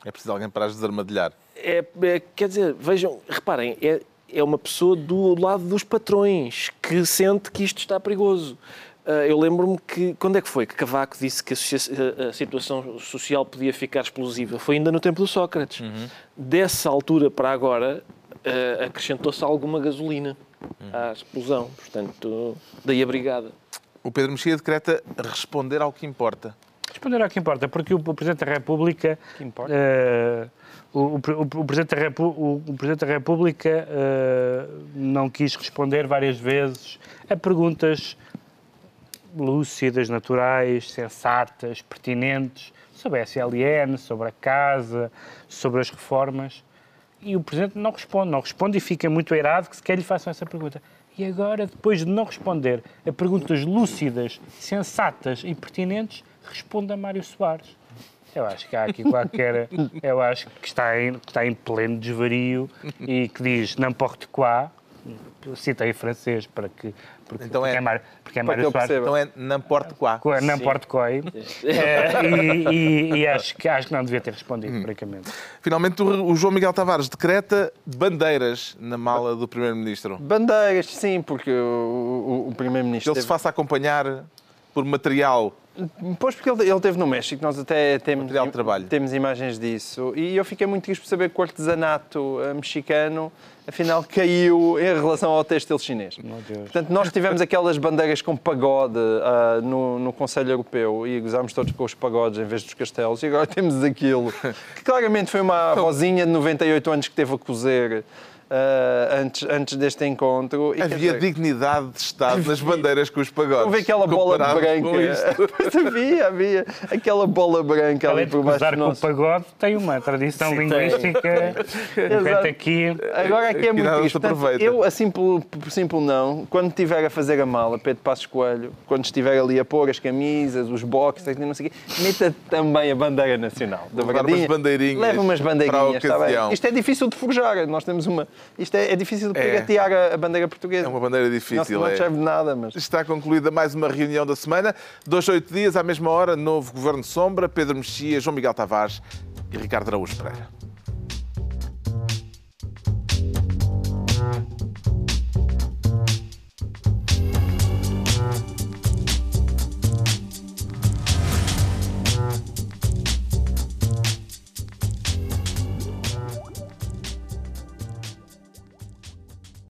É preciso alguém para as desarmadilhar. é, é- quer dizer, vejam, reparem, é, é uma pessoa do lado dos patrões que sente que isto está perigoso. Ah, eu lembro-me que, quando é que foi que Cavaco disse que a, situação social podia ficar explosiva? Foi ainda no tempo do Sócrates. Dessa altura para agora, ah, acrescentou-se alguma gasolina à explosão. Portanto, daí a brigada. O Pedro Mexia decreta responder ao que importa. Responder ao que importa, porque o, Presidente da República. Que importa? eh, o, o, o Presidente da Repu- o- o Presidente da República eh, não quis responder várias vezes a perguntas lúcidas, naturais, sensatas, pertinentes sobre a SLN, sobre a casa, sobre as reformas. E o Presidente não responde, não responde e fica muito airado que sequer lhe façam essa pergunta. E agora, depois de não responder a perguntas lúcidas, sensatas e pertinentes, responde a Mário Soares. Eu acho que há aqui qualquer. Eu acho que está em, está em pleno desvario e que diz n'importe quoi. Cita em francês para que. Porque, Então porque é- Mário, porque é para que Mário Soares. Então é n'importe quoi. N'importe quoi. Eh, e, e- e acho, que, acho que não devia ter respondido, francamente. Finalmente, o o João Miguel Tavares decreta bandeiras na mala do Primeiro-Ministro. Bandeiras, sim, porque o, o- o Que Primeiro-Ministro. ele se teve- faça acompanhar por material. Pois, porque ele, ele esteve no México, nós até temos, Material de trabalho. temos imagens disso. E eu fiquei muito triste por saber que o artesanato eh, mexicano, afinal, caiu em relação ao têxtil chinês. Meu Deus. Portanto, nós tivemos aquelas bandeiras com pagode ah, no, no Conselho Europeu e gozámos todos com os pagodes em vez dos castelos. E agora temos aquilo, que claramente foi uma avózinha de 98 anos que teve a cozer ah, antes, antes deste encontro. E, Havia dizer, dignidade de Estado nas bandeiras com os pagodes. Houve aquela bola branca. isto. Pois havia, havia. Aquela bola branca ali Além de por baixo do com o pagode, tem uma tradição Sim, linguística. Exato. aqui. Agora aqui é muito se Portanto, eu, assim por, por simples não, quando estiver a fazer a mala, Pedro Passos Coelho, quando estiver ali a pôr as camisas, os boxes, não sei o quê, meta também a bandeira nacional. Da Levar Bragadinha. umas bandeirinhas Leva umas para a bandeirinhas. está bem? ocasião. Isto é difícil de forjar. Nós temos uma. Isto é, é difícil de É. piratear a, bandeira portuguesa. É uma bandeira não, difícil. não é. serve de nada, mas. Está concluída mais uma reunião da semana. Dois, oito dias, à mesma hora, novo Governo de Sombra, Pedro Mexia, João Miguel Tavares e Ricardo Araújo Pereira.